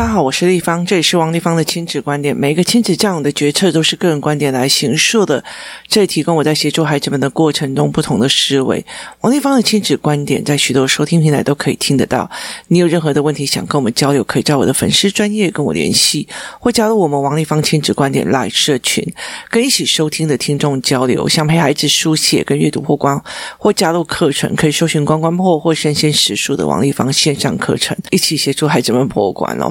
大家好，我是丽芳，这里是王立芳的亲子观点。每一个亲子教育的决策都是个人观点来形塑的，这里提供我在协助孩子们的过程中不同的思维。王立芳的亲子观点在许多收听平台都可以听得到。你有任何的问题想跟我们交流，可以在我的粉丝专业跟我联系，或加入我们王立芳亲子观点 Live 社群，跟一起收听的听众交流。想陪孩子书写跟阅读破关，或加入课程，可以搜寻关关破或生鲜时书的王立芳线上课程，一起协助孩子们破关哦。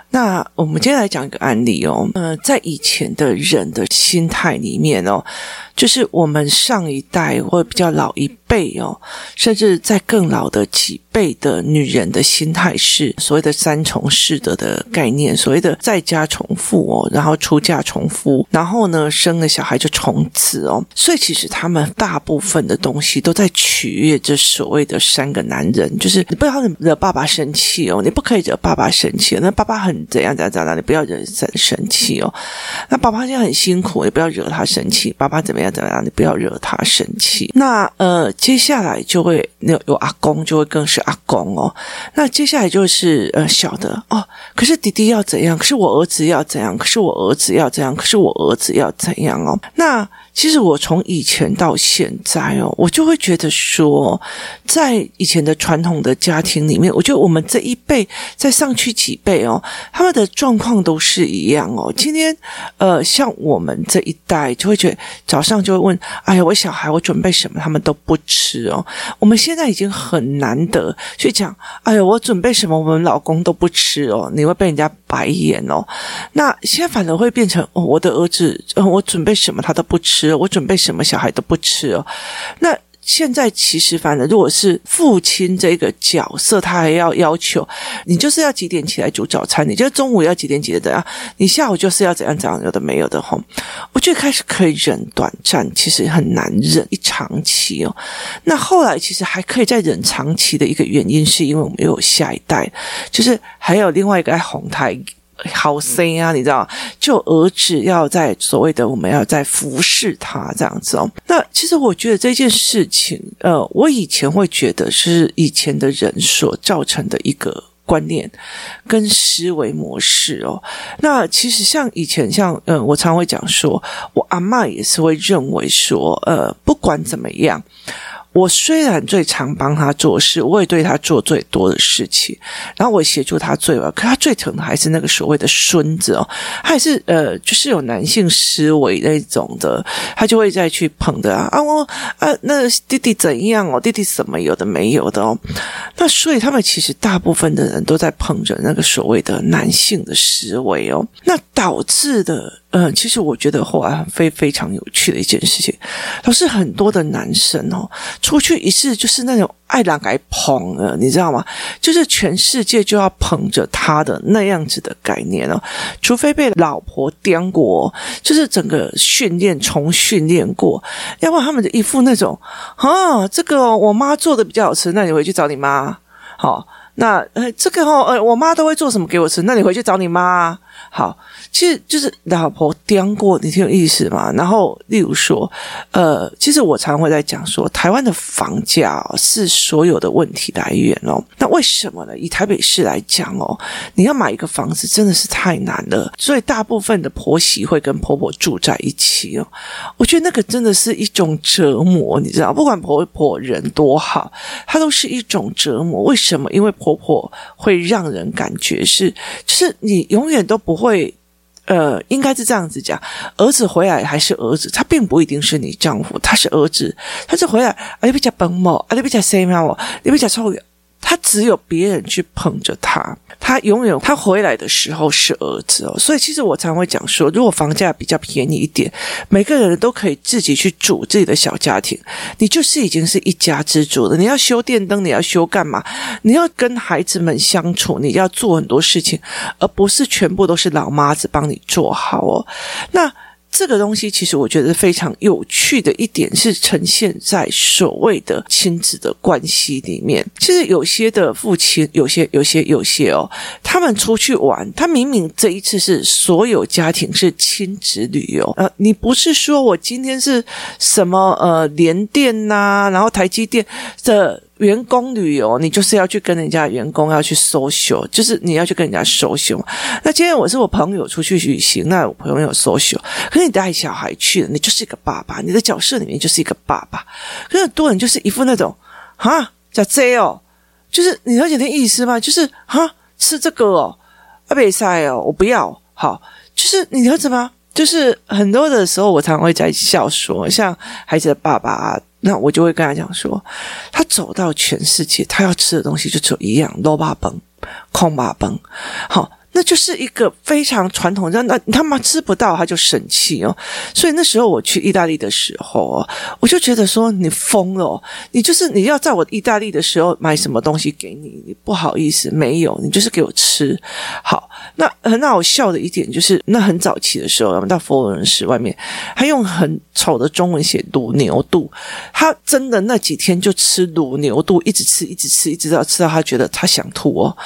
那我们接下来讲一个案例哦，呃，在以前的人的心态里面哦。就是我们上一代或比较老一辈哦，甚至在更老的几辈的女人的心态是所谓的三从四德的概念，所谓的在家从父哦，然后出嫁从夫，然后呢生了小孩就从子哦。所以其实他们大部分的东西都在取悦这所谓的三个男人，就是你不要惹爸爸生气哦，你不可以惹爸爸生气，那爸爸很怎样怎样怎样，你不要惹生生气哦。那爸爸现在很辛苦，你不要惹他生气，爸爸怎么样？怎么样？你不要惹他生气。那呃，接下来就会有有阿公，就会更是阿公哦。那接下来就是呃小的哦。可是弟弟要怎样？可是我儿子要怎样？可是我儿子要怎样？可是我儿子要怎样哦？那。其实我从以前到现在哦，我就会觉得说，在以前的传统的家庭里面，我觉得我们这一辈再上去几辈哦，他们的状况都是一样哦。今天呃，像我们这一代就会觉得早上就会问：“哎呀，我小孩我准备什么？”他们都不吃哦。我们现在已经很难得去讲：“哎呀，我准备什么？”我们老公都不吃哦，你会被人家白眼哦。那现在反而会变成：“哦，我的儿子，我准备什么他都不吃。”我准备什么小孩都不吃哦。那现在其实，反正如果是父亲这个角色，他还要要求你就是要几点起来煮早餐，你就中午要几点几点怎样，你下午就是要怎样怎样，有的没有的吼。我最开始可以忍短暂，其实很难忍一长期哦。那后来其实还可以再忍长期的一个原因，是因为我们有下一代，就是还有另外一个爱红胎。好生啊，你知道，就儿子要在所谓的我们要在服侍他这样子哦。那其实我觉得这件事情，呃，我以前会觉得是以前的人所造成的一个观念跟思维模式哦。那其实像以前像，像呃，我常会讲说，我阿嬷也是会认为说，呃，不管怎么样。我虽然最常帮他做事，我也对他做最多的事情，然后我协助他最完，可他最疼的还是那个所谓的孙子哦，他也是呃，就是有男性思维那种的，他就会再去捧的啊啊我啊，那弟弟怎样哦，弟弟什么有的没有的哦，那所以他们其实大部分的人都在捧着那个所谓的男性的思维哦，那导致的。嗯，其实我觉得后来非非常有趣的一件事情，都是很多的男生哦，出去一次就是那种爱让给捧了，你知道吗？就是全世界就要捧着他的那样子的概念哦，除非被老婆颠过，就是整个训练重训练过，要不然他们的一副那种啊，这个我妈做的比较好吃，那你回去找你妈，好，那呃这个哦，呃我妈都会做什么给我吃，那你回去找你妈。好，其实就是老婆颠过，你挺有意思嘛。然后，例如说，呃，其实我常会在讲说，台湾的房价哦，是所有的问题来源哦。那为什么呢？以台北市来讲哦，你要买一个房子真的是太难了，所以大部分的婆媳会跟婆婆住在一起哦。我觉得那个真的是一种折磨，你知道，不管婆婆人多好，她都是一种折磨。为什么？因为婆婆会让人感觉是，就是你永远都不。不会，呃，应该是这样子讲，儿子回来还是儿子，他并不一定是你丈夫，他是儿子，他是回来，啊，你比较笨嘛，啊，你比较谁嘛，你比较臭。他只有别人去捧着他，他永远他回来的时候是儿子哦。所以其实我常会讲说，如果房价比较便宜一点，每个人都可以自己去组自己的小家庭，你就是已经是一家之主了。你要修电灯，你要修干嘛？你要跟孩子们相处，你要做很多事情，而不是全部都是老妈子帮你做好哦。那。这个东西其实我觉得非常有趣的一点是呈现在所谓的亲子的关系里面。其实有些的父亲，有些、有些、有些哦，他们出去玩，他明明这一次是所有家庭是亲子旅游，呃，你不是说我今天是什么呃联电呐，然后台积电的。员工旅游，你就是要去跟人家员工要去 social，就是你要去跟人家 social。那今天我是我朋友出去旅行，那我朋友 social，可是你带小孩去了，你就是一个爸爸，你的角色里面就是一个爸爸。可是很多人就是一副那种哈叫 J 哦，就是你了解那意思吗？就是哈吃这个哦，阿贝塞哦，我不要。好，就是你了解吗？就是很多的时候，我常常会在笑说，像孩子的爸爸啊，那我就会跟他讲说，他走到全世界，他要吃的东西就只有一样：肉巴崩、空巴崩。好。那就是一个非常传统的，那他妈吃不到他就生气哦。所以那时候我去意大利的时候哦，我就觉得说你疯了，你就是你要在我意大利的时候买什么东西给你，你不好意思没有，你就是给我吃。好，那很好笑的一点就是，那很早期的时候，我们到佛罗伦斯外面，他用很丑的中文写卤牛肚，他真的那几天就吃卤牛肚，一直吃，一直吃，一直到吃到他觉得他想吐哦，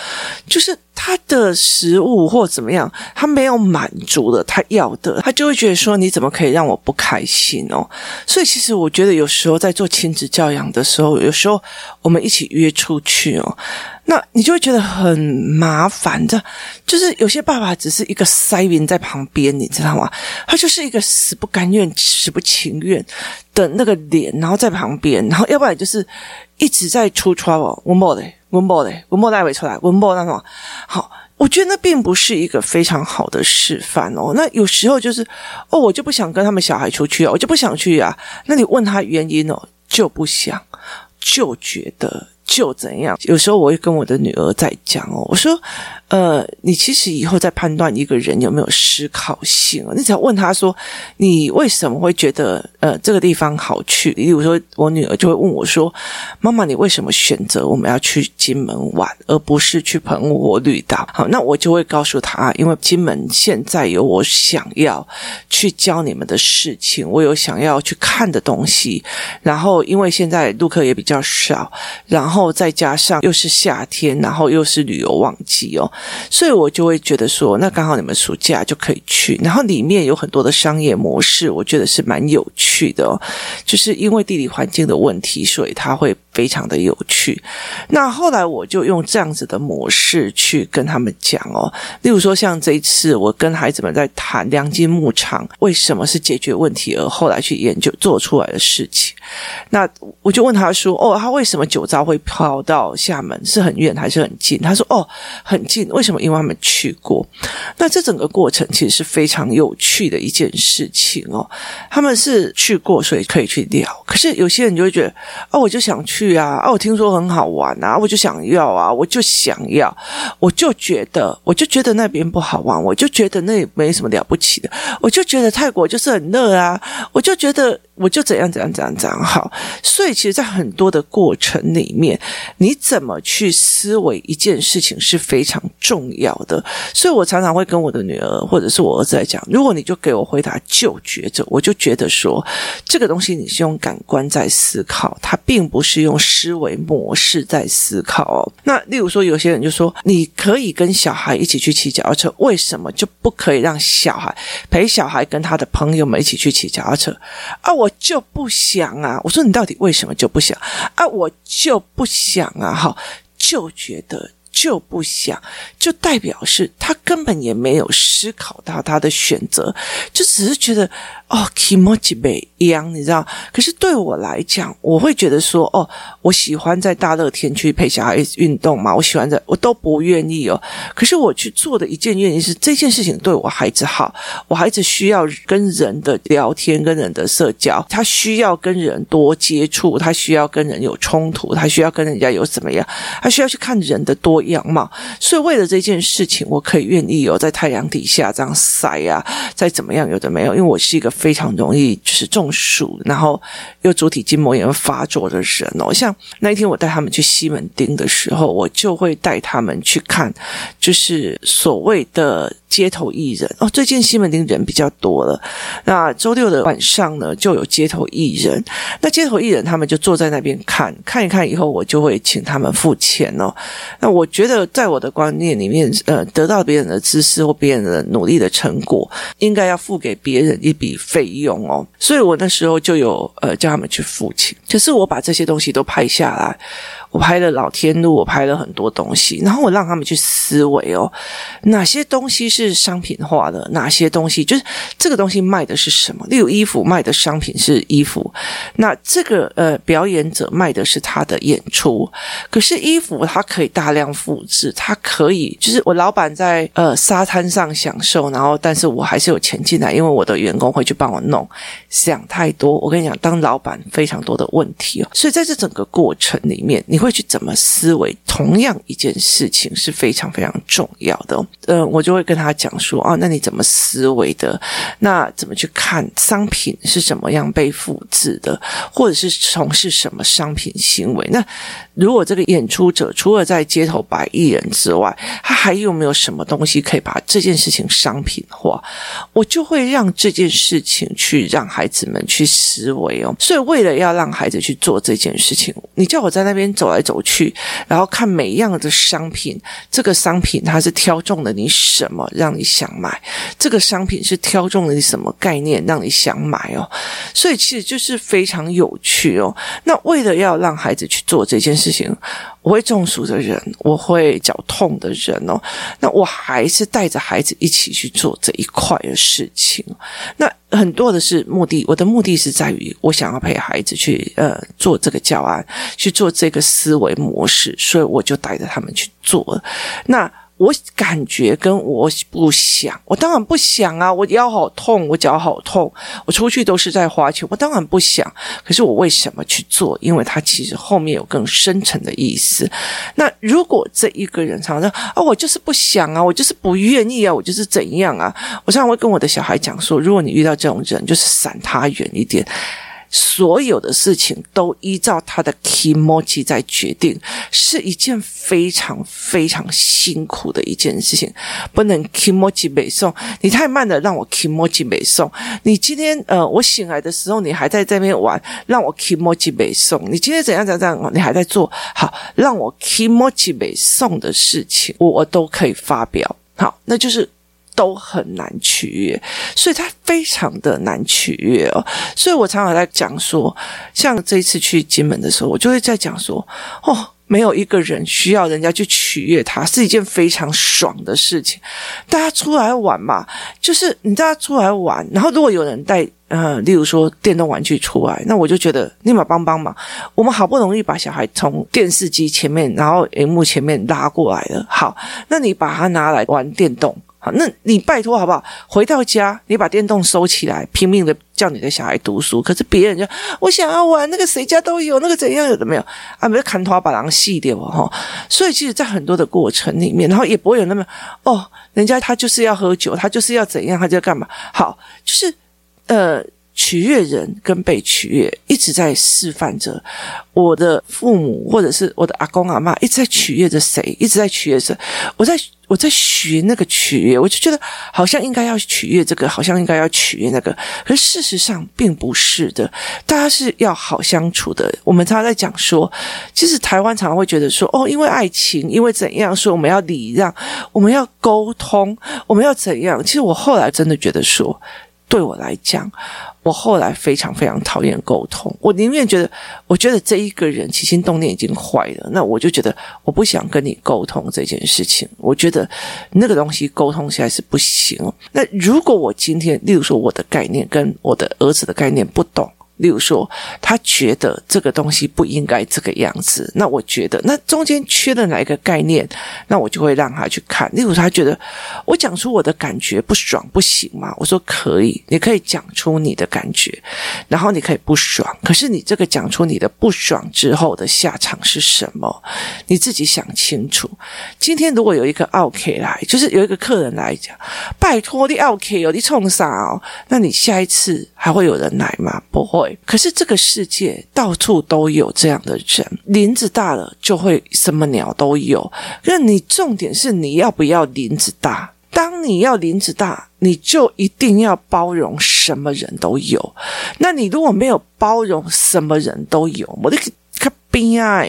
就是。他的食物或怎么样，他没有满足了他要的，他就会觉得说：“你怎么可以让我不开心哦？”所以，其实我觉得有时候在做亲子教养的时候，有时候我们一起约出去哦，那你就会觉得很麻烦的。就是有些爸爸只是一个塞云在旁边，你知道吗？他就是一个死不甘愿、死不情愿的那个脸，然后在旁边，然后要不然就是一直在出 trouble，我冇的。文博嘞，文博带伟出来，文博那种好，我觉得那并不是一个非常好的示范哦。那有时候就是哦，我就不想跟他们小孩出去啊，我就不想去啊。那你问他原因哦，就不想，就觉得。就怎样？有时候我会跟我的女儿在讲哦，我说，呃，你其实以后在判断一个人有没有思考性哦，你只要问他说，你为什么会觉得呃这个地方好去？例如说，我女儿就会问我说，妈妈，你为什么选择我们要去金门玩，而不是去澎湖绿岛？好，那我就会告诉她，因为金门现在有我想要去教你们的事情，我有想要去看的东西，然后因为现在陆客也比较少，然后。然后再加上又是夏天，然后又是旅游旺季哦，所以我就会觉得说，那刚好你们暑假就可以去。然后里面有很多的商业模式，我觉得是蛮有趣的哦。就是因为地理环境的问题，所以它会非常的有趣。那后来我就用这样子的模式去跟他们讲哦，例如说像这一次我跟孩子们在谈良金牧场为什么是解决问题，而后来去研究做出来的事情。那我就问他说：“哦，他为什么酒糟会？”跑到厦门是很远还是很近？他说：“哦，很近。为什么？因为他们去过。那这整个过程其实是非常有趣的一件事情哦。他们是去过，所以可以去聊。可是有些人就会觉得：哦，我就想去啊！哦，我听说很好玩啊！我就想要啊！我就想要，我就觉得，我就觉得那边不好玩，我就觉得那也没什么了不起的，我就觉得泰国就是很热啊！我就觉得。”我就怎样怎样怎样怎样好，所以其实，在很多的过程里面，你怎么去思维一件事情是非常重要的。所以我常常会跟我的女儿或者是我儿子来讲，如果你就给我回答就觉着，我就觉得说，这个东西你是用感官在思考，它并不是用思维模式在思考哦。那例如说，有些人就说，你可以跟小孩一起去骑脚踏车，为什么就不可以让小孩陪小孩跟他的朋友们一起去骑脚踏车啊？我。我就不想啊！我说你到底为什么就不想啊？我就不想啊！哈，就觉得就不想，就代表是他根本也没有思考到他的选择，就只是觉得。哦，kimochi 不一样，你知道？可是对我来讲，我会觉得说，哦，我喜欢在大热天去陪小孩运动嘛，我喜欢在，我都不愿意哦。可是我去做的一件原因是，这件事情对我孩子好，我孩子需要跟人的聊天，跟人的社交，他需要跟人多接触，他需要跟人有冲突，他需要跟人家有怎么样，他需要去看人的多样貌。所以为了这件事情，我可以愿意哦，在太阳底下这样晒啊，再怎么样有的没有，因为我是一个。非常容易就是中暑，然后又主体筋膜炎发作的人哦。像那一天我带他们去西门町的时候，我就会带他们去看，就是所谓的街头艺人哦。最近西门町人比较多了，那周六的晚上呢，就有街头艺人。那街头艺人他们就坐在那边看，看一看以后，我就会请他们付钱哦。那我觉得在我的观念里面，呃，得到别人的知识或别人的努力的成果，应该要付给别人一笔。费用哦，所以我那时候就有呃叫他们去付钱，可是我把这些东西都拍下来。我拍了老天路，我拍了很多东西，然后我让他们去思维哦，哪些东西是商品化的，哪些东西就是这个东西卖的是什么？例如衣服卖的商品是衣服，那这个呃表演者卖的是他的演出，可是衣服它可以大量复制，它可以就是我老板在呃沙滩上享受，然后但是我还是有钱进来，因为我的员工会去帮我弄。想太多，我跟你讲，当老板非常多的问题哦，所以在这整个过程里面，你会会去怎么思维？同样一件事情是非常非常重要的。呃，我就会跟他讲说啊，那你怎么思维的？那怎么去看商品是怎么样被复制的，或者是从事什么商品行为？那如果这个演出者除了在街头摆艺人之外，他还有没有什么东西可以把这件事情商品化？我就会让这件事情去让孩子们去思维哦。所以为了要让孩子去做这件事情，你叫我在那边走来走去，然后看每一样的商品，这个商品它是挑中了你什么，让你想买？这个商品是挑中了你什么概念，让你想买哦？所以其实就是非常有趣哦。那为了要让孩子去做这件事情，我会中暑的人，我会脚痛的人哦，那我还是带着孩子一起去做这一块的事情。那很多的是目的，我的目的是在于我想要陪孩子去呃做这个教案，去做这个思维模式，所以我就带着他们去做。那。我感觉跟我不想，我当然不想啊！我腰好痛，我脚好痛，我出去都是在花钱，我当然不想。可是我为什么去做？因为他其实后面有更深层的意思。那如果这一个人常常说啊，我就是不想啊，我就是不愿意啊，我就是怎样啊？我常常会跟我的小孩讲说，如果你遇到这种人，就是闪他远一点。所有的事情都依照他的 kimochi 在决定，是一件非常非常辛苦的一件事情。不能 kimochi 背诵，你太慢了，让我 kimochi 背诵。你今天呃，我醒来的时候，你还在这边玩，让我 kimochi 背诵。你今天怎样怎样怎样，你还在做好，让我 kimochi 背诵的事情，我我都可以发表。好，那就是。都很难取悦，所以他非常的难取悦哦。所以我常常在讲说，像这一次去金门的时候，我就会在讲说，哦，没有一个人需要人家去取悦他，是一件非常爽的事情。大家出来玩嘛，就是你大家出来玩，然后如果有人带，呃，例如说电动玩具出来，那我就觉得立马帮帮忙。我们好不容易把小孩从电视机前面，然后荧幕前面拉过来了，好，那你把它拿来玩电动。那你拜托好不好？回到家，你把电动收起来，拼命的叫你的小孩读书。可是别人就我想要玩那个，谁家都有那个怎样有的没有啊？没有砍头把狼戏掉哈。所以其实，在很多的过程里面，然后也不会有那么哦，人家他就是要喝酒，他就是要怎样，他就要干嘛？好，就是呃。取悦人跟被取悦，一直在示范着我的父母或者是我的阿公阿妈，一直在取悦着谁，一直在取悦着。我在我在学那个取悦，我就觉得好像应该要取悦这个，好像应该要取悦那个。可事实上并不是的，大家是要好相处的。我们常常在讲说，其实台湾常常会觉得说，哦，因为爱情，因为怎样说我们要礼让，我们要沟通，我们要怎样？其实我后来真的觉得说，对我来讲。我后来非常非常讨厌沟通，我宁愿觉得，我觉得这一个人起心动念已经坏了，那我就觉得我不想跟你沟通这件事情。我觉得那个东西沟通起来是不行。那如果我今天，例如说我的概念跟我的儿子的概念不懂。例如说，他觉得这个东西不应该这个样子，那我觉得那中间缺了哪一个概念，那我就会让他去看。例如，他觉得我讲出我的感觉不爽不行吗？我说可以，你可以讲出你的感觉，然后你可以不爽。可是你这个讲出你的不爽之后的下场是什么？你自己想清楚。今天如果有一个奥客来，就是有一个客人来讲，拜托你奥客哦，你冲啥哦？那你下一次还会有人来吗？不会。可是这个世界到处都有这样的人，林子大了就会什么鸟都有。那你重点是你要不要林子大？当你要林子大，你就一定要包容什么人都有。那你如果没有包容什么人都有，我的。边啊，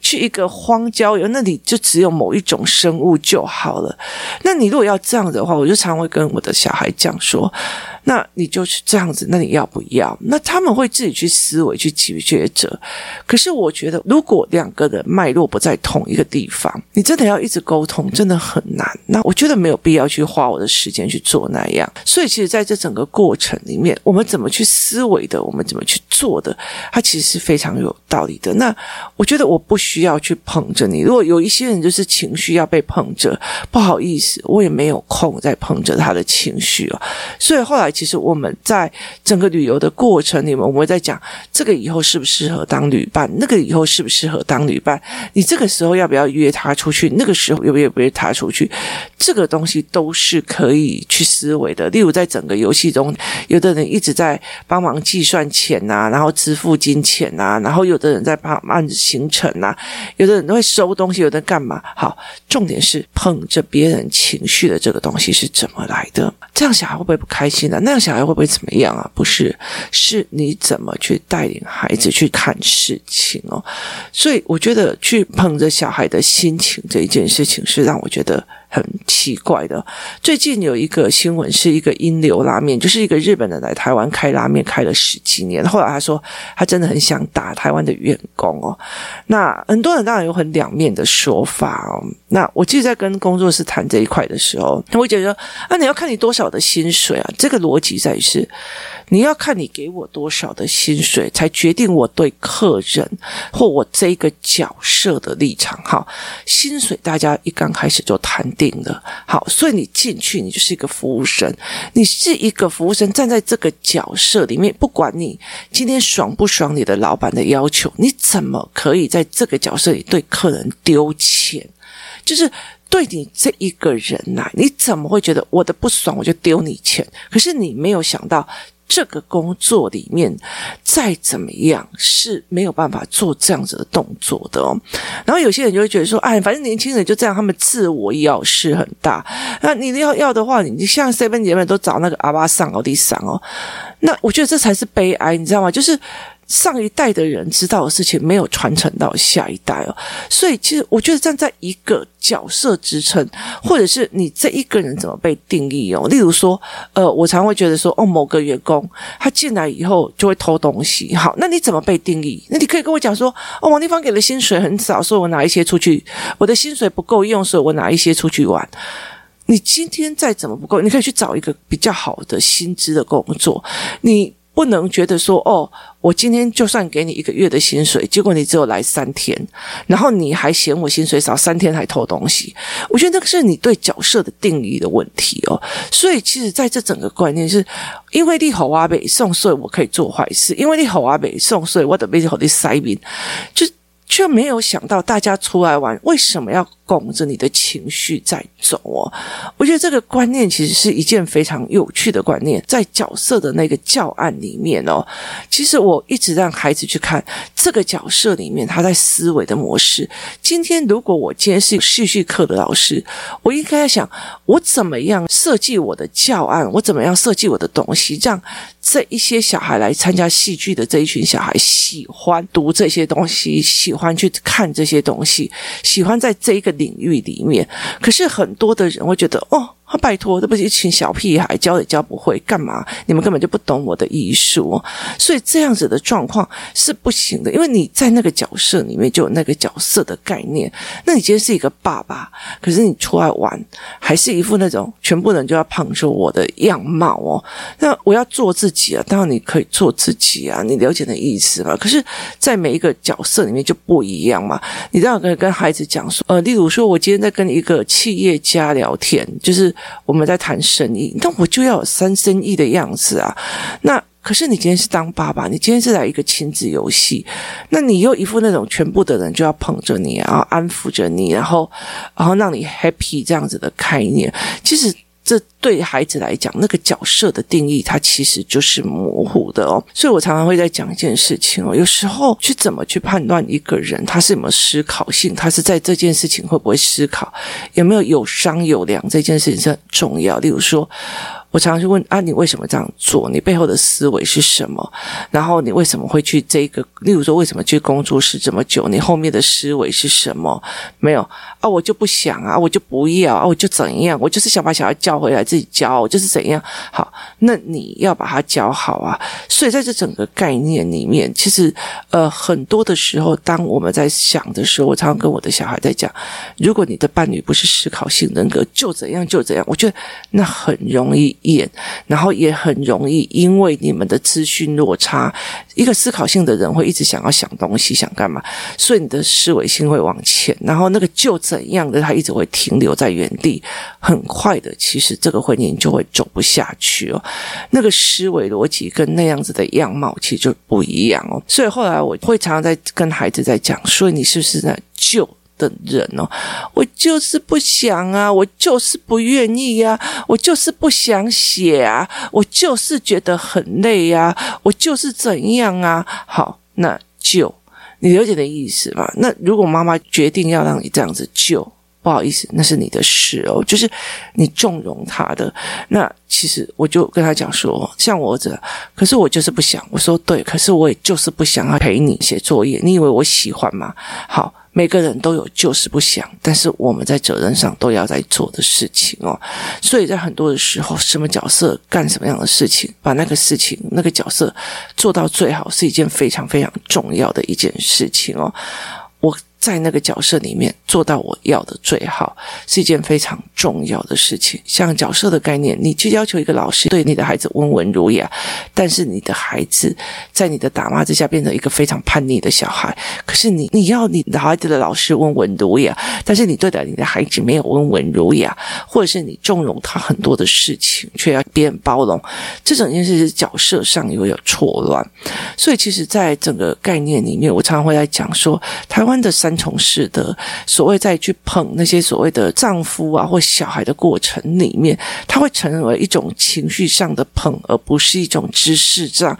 去一个荒郊野，那里就只有某一种生物就好了。那你如果要这样子的话，我就常会跟我的小孩讲说。那你就是这样子，那你要不要？那他们会自己去思维去抉择。可是我觉得，如果两个人脉络不在同一个地方，你真的要一直沟通，真的很难。那我觉得没有必要去花我的时间去做那样。所以，其实在这整个过程里面，我们怎么去思维的，我们怎么去做的，它其实是非常有道理的。那我觉得我不需要去捧着你。如果有一些人就是情绪要被捧着，不好意思，我也没有空再捧着他的情绪哦。所以后来。其实我们在整个旅游的过程里面，我们在讲这个以后适不适合当旅伴，那个以后适不适合当旅伴，你这个时候要不要约他出去，那个时候要不要约他出去，这个东西都是可以去思维的。例如，在整个游戏中，有的人一直在帮忙计算钱呐、然后支付金钱呐、然后有的人在帮按行程呐、有的人会收东西，有的干嘛？好，重点是捧着别人情绪的这个东西是怎么来的？这样小孩会不会不开心呢、啊？那样小孩会不会怎么样啊？不是，是你怎么去带领孩子去看事情哦。所以我觉得去捧着小孩的心情这一件事情，是让我觉得。很奇怪的，最近有一个新闻，是一个英流拉面，就是一个日本人来台湾开拉面，开了十几年。后来他说，他真的很想打台湾的员工哦。那很多人当然有很两面的说法哦。那我记得在跟工作室谈这一块的时候，他会觉得说，啊，你要看你多少的薪水啊？这个逻辑在于是。你要看你给我多少的薪水，才决定我对客人或我这个角色的立场。好，薪水大家一刚开始就谈定了。好，所以你进去，你就是一个服务生，你是一个服务生，站在这个角色里面，不管你今天爽不爽你的老板的要求，你怎么可以在这个角色里对客人丢钱？就是对你这一个人来，你怎么会觉得我的不爽我就丢你钱？可是你没有想到。这个工作里面再怎么样是没有办法做这样子的动作的哦。然后有些人就会觉得说：“哎，反正年轻人就这样，他们自我要是很大。那你要要的话，你像 seven 姐妹都找那个阿巴上奥迪桑哦。那我觉得这才是悲哀，你知道吗？就是。”上一代的人知道的事情没有传承到下一代哦，所以其实我觉得站在一个角色支撑，或者是你这一个人怎么被定义哦，例如说，呃，我常会觉得说，哦，某个员工他进来以后就会偷东西，好，那你怎么被定义？那你可以跟我讲说，哦，王丽芳给的薪水很少，所以我拿一些出去，我的薪水不够用，所以我拿一些出去玩。你今天再怎么不够，你可以去找一个比较好的薪资的工作，你。不能觉得说哦，我今天就算给你一个月的薪水，结果你只有来三天，然后你还嫌我薪水少，三天还偷东西。我觉得那个是你对角色的定义的问题哦。所以其实在这整个观念是，因为你好阿北送税，我可以做坏事；因为你好阿北送税，我得被好的塞宾，就却没有想到大家出来玩为什么要？拱着你的情绪在走哦，我觉得这个观念其实是一件非常有趣的观念，在角色的那个教案里面哦，其实我一直让孩子去看这个角色里面他在思维的模式。今天如果我今天是戏剧课的老师，我应该想我怎么样设计我的教案，我怎么样设计我的东西，让这一些小孩来参加戏剧的这一群小孩喜欢读这些东西，喜欢去看这些东西，喜欢在这一个。领域里面，可是很多的人会觉得，哦。他拜托，这不是一群小屁孩，教也教不会，干嘛？你们根本就不懂我的艺术，所以这样子的状况是不行的。因为你在那个角色里面就有那个角色的概念。那你今天是一个爸爸，可是你出来玩，还是一副那种全部人就要捧着我的样貌哦。那我要做自己啊，当然你可以做自己啊，你了解的意思吧？可是，在每一个角色里面就不一样嘛。你这样跟跟孩子讲说，呃，例如说，我今天在跟一个企业家聊天，就是。我们在谈生意，那我就要有三生意的样子啊。那可是你今天是当爸爸，你今天是来一个亲子游戏，那你又一副那种全部的人就要捧着你，然后安抚着你，然后然后让你 happy 这样子的概念，其实。这对孩子来讲，那个角色的定义，它其实就是模糊的哦。所以我常常会在讲一件事情哦，有时候去怎么去判断一个人他是什么思考性，他是在这件事情会不会思考，有没有有商有量，这件事情是很重要。例如说。我常常去问啊，你为什么这样做？你背后的思维是什么？然后你为什么会去这个？例如说，为什么去工作室这么久？你后面的思维是什么？没有啊，我就不想啊，我就不要啊，我就怎样？我就是想把小孩叫回来，自己教，我就是怎样？好，那你要把他教好啊。所以在这整个概念里面，其实呃，很多的时候，当我们在想的时候，我常常跟我的小孩在讲：如果你的伴侣不是思考性人格，就怎样就怎样。我觉得那很容易。演，然后也很容易，因为你们的资讯落差，一个思考性的人会一直想要想东西，想干嘛，所以你的思维性会往前，然后那个就怎样的，他一直会停留在原地，很快的，其实这个婚姻就会走不下去哦。那个思维逻辑跟那样子的样貌其实就不一样哦。所以后来我会常常在跟孩子在讲，所以你是不是在就？的人哦，我就是不想啊，我就是不愿意呀，我就是不想写啊，我就是觉得很累呀，我就是怎样啊？好，那就你了解的意思吧？那如果妈妈决定要让你这样子就，不好意思，那是你的事哦，就是你纵容他的。那其实我就跟他讲说，像我儿子，可是我就是不想。我说对，可是我也就是不想要陪你写作业。你以为我喜欢吗？好。每个人都有就是不想，但是我们在责任上都要在做的事情哦。所以在很多的时候，什么角色干什么样的事情，把那个事情那个角色做到最好，是一件非常非常重要的一件事情哦。在那个角色里面做到我要的最好，是一件非常重要的事情。像角色的概念，你去要求一个老师对你的孩子温文儒雅，但是你的孩子在你的打骂之下变成一个非常叛逆的小孩。可是你你要你的孩子的老师温文儒雅，但是你对待你的孩子没有温文儒雅，或者是你纵容他很多的事情，却要别人包容，这整件事是角色上又有错乱。所以其实，在整个概念里面，我常常会来讲说，台湾的三。三从事的所谓在去捧那些所谓的丈夫啊或小孩的过程里面，他会成为一种情绪上的捧，而不是一种知识上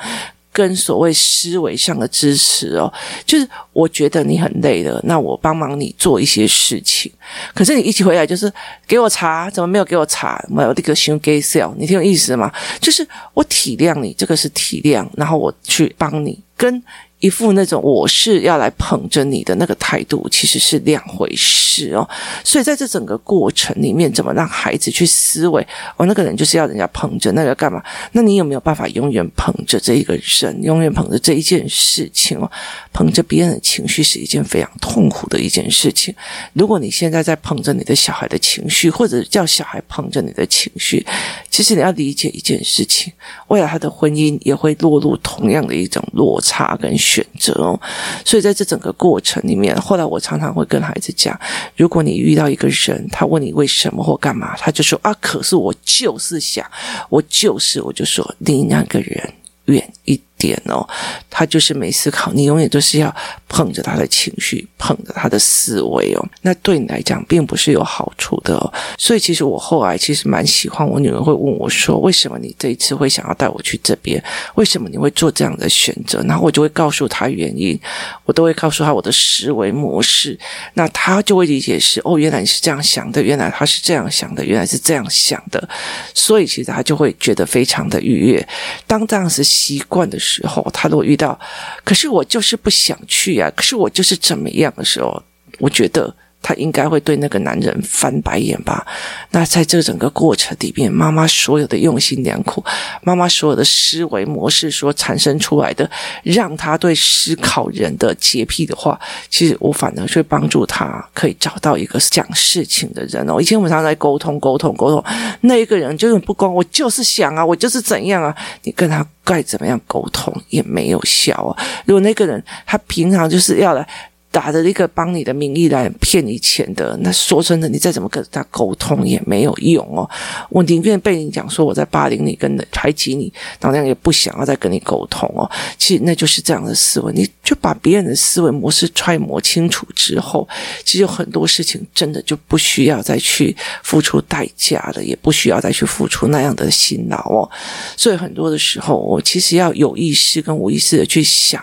跟所谓思维上的支持哦。就是我觉得你很累了，那我帮忙你做一些事情，可是你一起回来就是给我茶，怎么没有给我茶？没有这个行给 sell，你听有意思吗？就是我体谅你，这个是体谅，然后我去帮你跟。一副那种我是要来捧着你的那个态度，其实是两回事哦。所以在这整个过程里面，怎么让孩子去思维？哦，那个人就是要人家捧着，那个干嘛？那你有没有办法永远捧着这一个人，永远捧着这一件事情哦？捧着别人的情绪是一件非常痛苦的一件事情。如果你现在在捧着你的小孩的情绪，或者叫小孩捧着你的情绪，其实你要理解一件事情：未来他的婚姻也会落入同样的一种落差跟。选择哦，所以在这整个过程里面，后来我常常会跟孩子讲：如果你遇到一个人，他问你为什么或干嘛，他就说啊，可是我就是想，我就是，我就说离那个人远一点哦。他就是没思考，你永远都是要捧着他的情绪，捧着他的思维哦。那对你来讲，并不是有好处的哦。所以，其实我后来其实蛮喜欢我女儿会问我说：“为什么你这一次会想要带我去这边？为什么你会做这样的选择？”然后我就会告诉她原因，我都会告诉她我的思维模式。那她就会理解是哦，原来你是这样想的，原来她是这样想的，原来是这样想的。所以，其实她就会觉得非常的愉悦。当这样子习惯的时时候，他如果遇到可是我就是不想去呀、啊，可是我就是怎么样的时候，我觉得。他应该会对那个男人翻白眼吧？那在这整个过程里面，妈妈所有的用心良苦，妈妈所有的思维模式所产生出来的，让他对思考人的洁癖的话，其实我反而去帮助他可以找到一个讲事情的人哦。以前我们常常在沟通、沟通、沟通，那一个人就是不光我就是想啊，我就是怎样啊，你跟他该怎么样沟通也没有效啊。如果那个人他平常就是要来。打着一个帮你的名义来骗你钱的，那说真的，你再怎么跟他沟通也没有用哦。我宁愿被你讲说我在霸凌你，跟排挤你，当然也不想要再跟你沟通哦。其实那就是这样的思维，你就把别人的思维模式揣摩清楚之后，其实有很多事情真的就不需要再去付出代价了，也不需要再去付出那样的辛劳哦。所以很多的时候，我其实要有意识跟无意识的去想。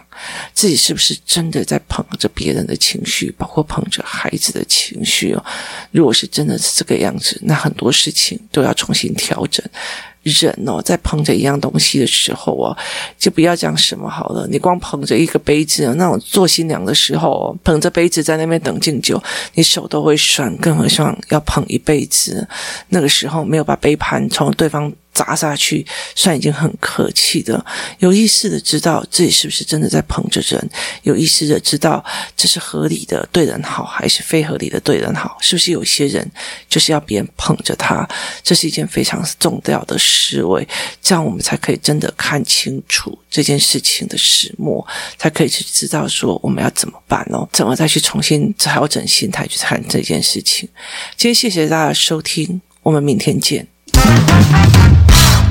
自己是不是真的在捧着别人的情绪，包括捧着孩子的情绪哦？如果是真的是这个样子，那很多事情都要重新调整。人哦，在捧着一样东西的时候哦，就不要讲什么好了。你光捧着一个杯子，那种做新娘的时候，捧着杯子在那边等敬酒，你手都会酸，更何况要捧一辈子。那个时候没有把杯盘从对方。砸下去算已经很客气的，有意识的知道自己是不是真的在捧着人，有意识的知道这是合理的对人好还是非合理的对人好，是不是有些人就是要别人捧着他，这是一件非常重要的思维，这样我们才可以真的看清楚这件事情的始末，才可以去知道说我们要怎么办哦，怎么再去重新调整心态去看这件事情。今天谢谢大家收听，我们明天见。